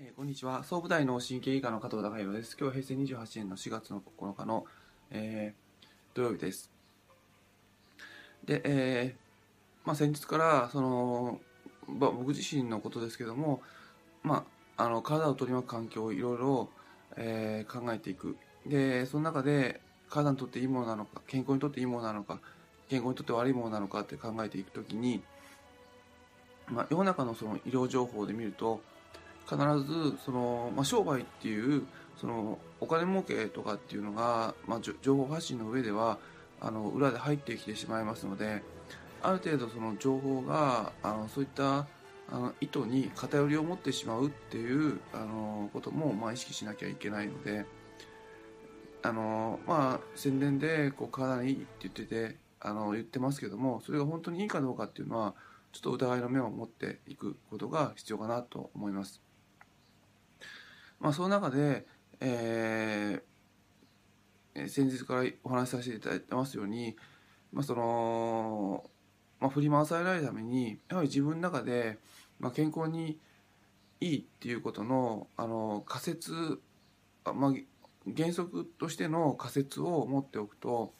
えーこんにちは。総武大の神経外科の加藤孝弘です。今日は平成28年の4月の9日の、えー土曜日です。で、えーまあ、先日からその、まあ僕自身のことですけども、まあ、あの体を取り巻く環境をいろいろ、えー考えていく。でその中で体にとっていいものなのか健康にとっていいものなのか健康にとって悪いものなのかって考えていくときに、まあ、世の中のその医療情報で見ると必ずその、まあ、商売っていうそのお金儲けとかっていうのが、まあ、情報発信の上ではあの裏で入ってきてしまいますのである程度その情報があのそういったあの意図に偏りを持ってしまうっていうあのことも、まあ、意識しなきゃいけないのであの、まあ、宣伝でこう体にいいって言っててあの言ってますけどもそれが本当にいいかどうかっていうのはちょっと疑いの目を持っていくことが必要かなと思います。まあ、その中で、えー先日からお話しさせていただいてますように、まあそのまあ、振り回されないためにやはり自分の中で、まあ、健康にいいっていうことのあの仮説、あまあ、原則としての仮説を持っておくと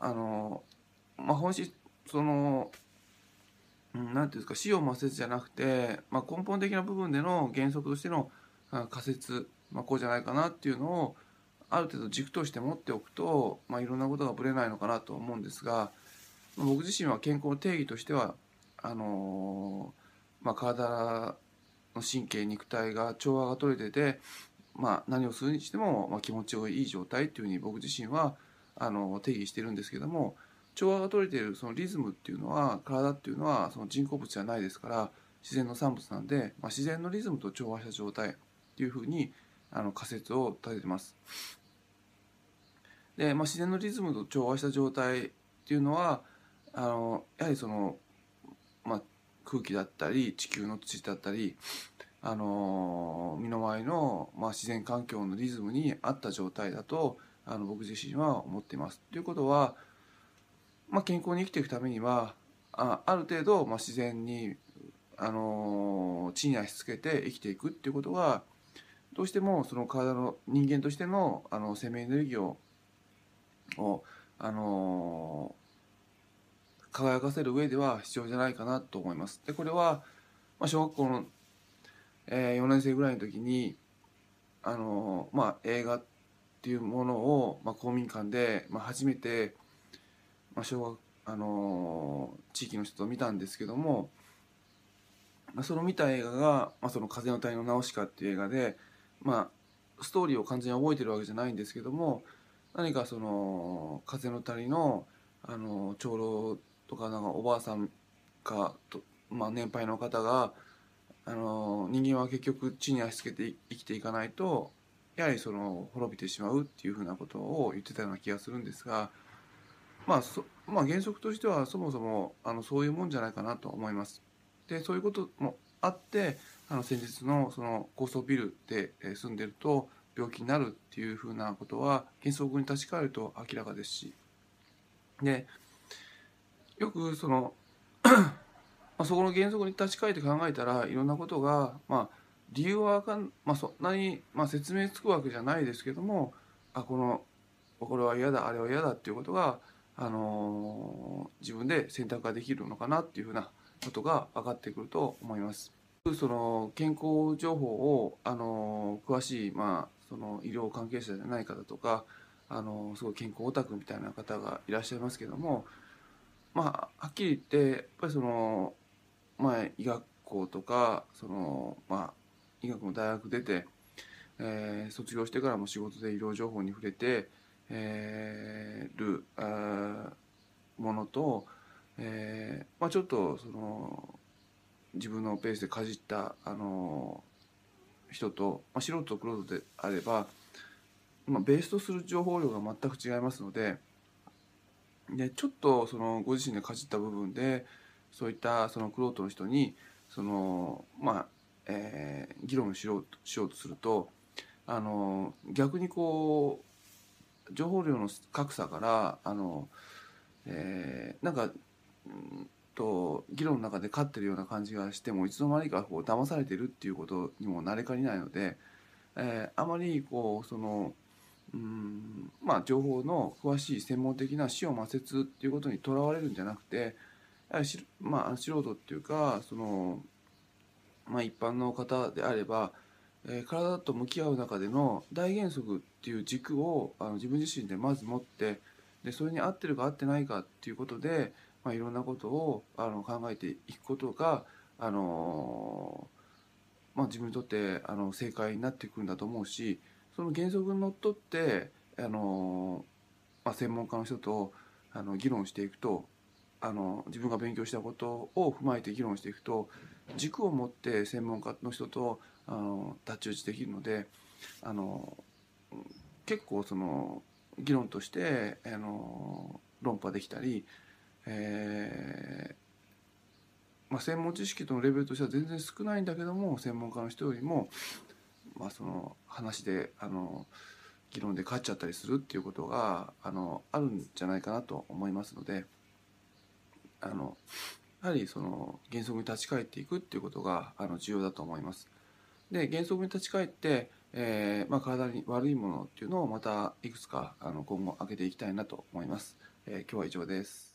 あの、まあ、本質そのうんなんていうんですか死を抹殺じゃなくて、まあ、根本的な部分での原則としての仮説、まあ、こうじゃないかなっていうのをある程度軸として持っておくと、まあ、いろんなことがぶれないのかなと思うんですが、僕自身は健康の定義としてはあのーまあ、体の神経肉体が調和が取れてて、まあ、何をするにしても、ま、気持ちがいい状態っていうふうに僕自身はあの定義してるんですけども調和が取れているそのリズムっていうのは体っていうのはその人工物じゃないですから自然の産物なんで、まあ、自然のリズムと調和した状態っていうふうにあの仮説を立ててます。で、まあ、自然のリズムと調和した状態っていうのはあのやはりその、まあ、空気だったり地球の土だったりあの身の回りの、まあ、自然環境のリズムに合った状態だとあの僕自身は思っています。ということは、まあ、健康に生きていくためにはあある程度、まあ、自然に、あの地に足つけて生きていくっていうことがどうしてもその体の人間としてのあの生命エネルギーをを、あの輝かせる上では必要じゃないかなと思います。でこれは、まあ、小学校の、えー4年生ぐらいの時に、あのまあ、映画っていうものを、まあ、公民館で、まあ、初めて、まあ小学あの地域の人と見たんですけども、まあ、その見た映画が「まあ、その風の谷のナウシカ」っていう映画で、まあ、ストーリーを完全に覚えてるわけじゃないんですけども何かその風の谷のあの長老とかなんかおばあさんかと、まあ、年配の方があの人間は結局地に足つけて生きていかないとやはりその滅びてしまうっていうふうなことを言ってたような気がするんですが、まあそまあ、原則としてはそもそもあのそういうもんじゃないかなと思います。でそういうこともあってあの先日のその高層ビルで住んでると病気になるっていうふうなことは原則に立ち返ると明らかですしでよくその まそこの原則に立ち返って考えたらいろんなことがまあ理由はかん、まあ、そんなに、まあ、説明つくわけじゃないですけどもあこのこれは嫌だあれは嫌だっていうことが、あのー自分で選択ができるのかなっていうふうなことが分かってくると思います。その健康情報を、あの詳しい、まあ、その医療関係者じゃない方とか、あのすごい健康オタクみたいな方がいらっしゃいますけども、まあ、はっきり言ってやっぱりその、まあ、医学校とかその、まあ、医学の大学出て、えー卒業してからも仕事で医療情報に触れて、えーるあものと、えーまあ、ちょっとその自分のペースでかじった、あの人と、まあ、素人と黒人であれば、まあ、ベースとする情報量が全く違いますのででちょっとそのご自身でかじった部分でそういったその黒人の人にそのまあえー議論しようとしようとするとあの逆にこう情報量の格差からあの、えーなんかうんと議論の中で勝ってるような感じがしてもいつの間にかこう騙されてるっていうことにもなれかねないので、えー、あまりこうそのうんまあ情報の詳しい専門的な死を抹殺っていうことにとらわれるんじゃなくてまあ素人っていうかその、まあ、一般の方であれば、えー、体と向き合う中での大原則っていう軸をあの自分自身でまず持ってでそれに合ってるか合ってないかっていうことで、まあ、いろんなことをあの考えていくことがあの、まあ、自分にとってあの正解になってくるんだと思うしその原則にのっとってあの、まあ、専門家の人とあの議論していくとあの自分が勉強したことを踏まえて議論していくと軸を持って専門家の人とあの太刀打ちできるのであの結構その議論としてあの論破できたり、えーまあ、専門知識とのレベルとしては全然少ないんだけども専門家の人よりもまあ、その話であの議論で勝っちゃったりするっていうことがあのあるんじゃないかなと思いますのであのやはりその原則に立ち返っていくっていうことがあの重要だと思います。で原則に立ち返って、えーまあ、体に悪いものっていうのをまたいくつかあの今後上げていきたいなと思います。えー、今日は以上です。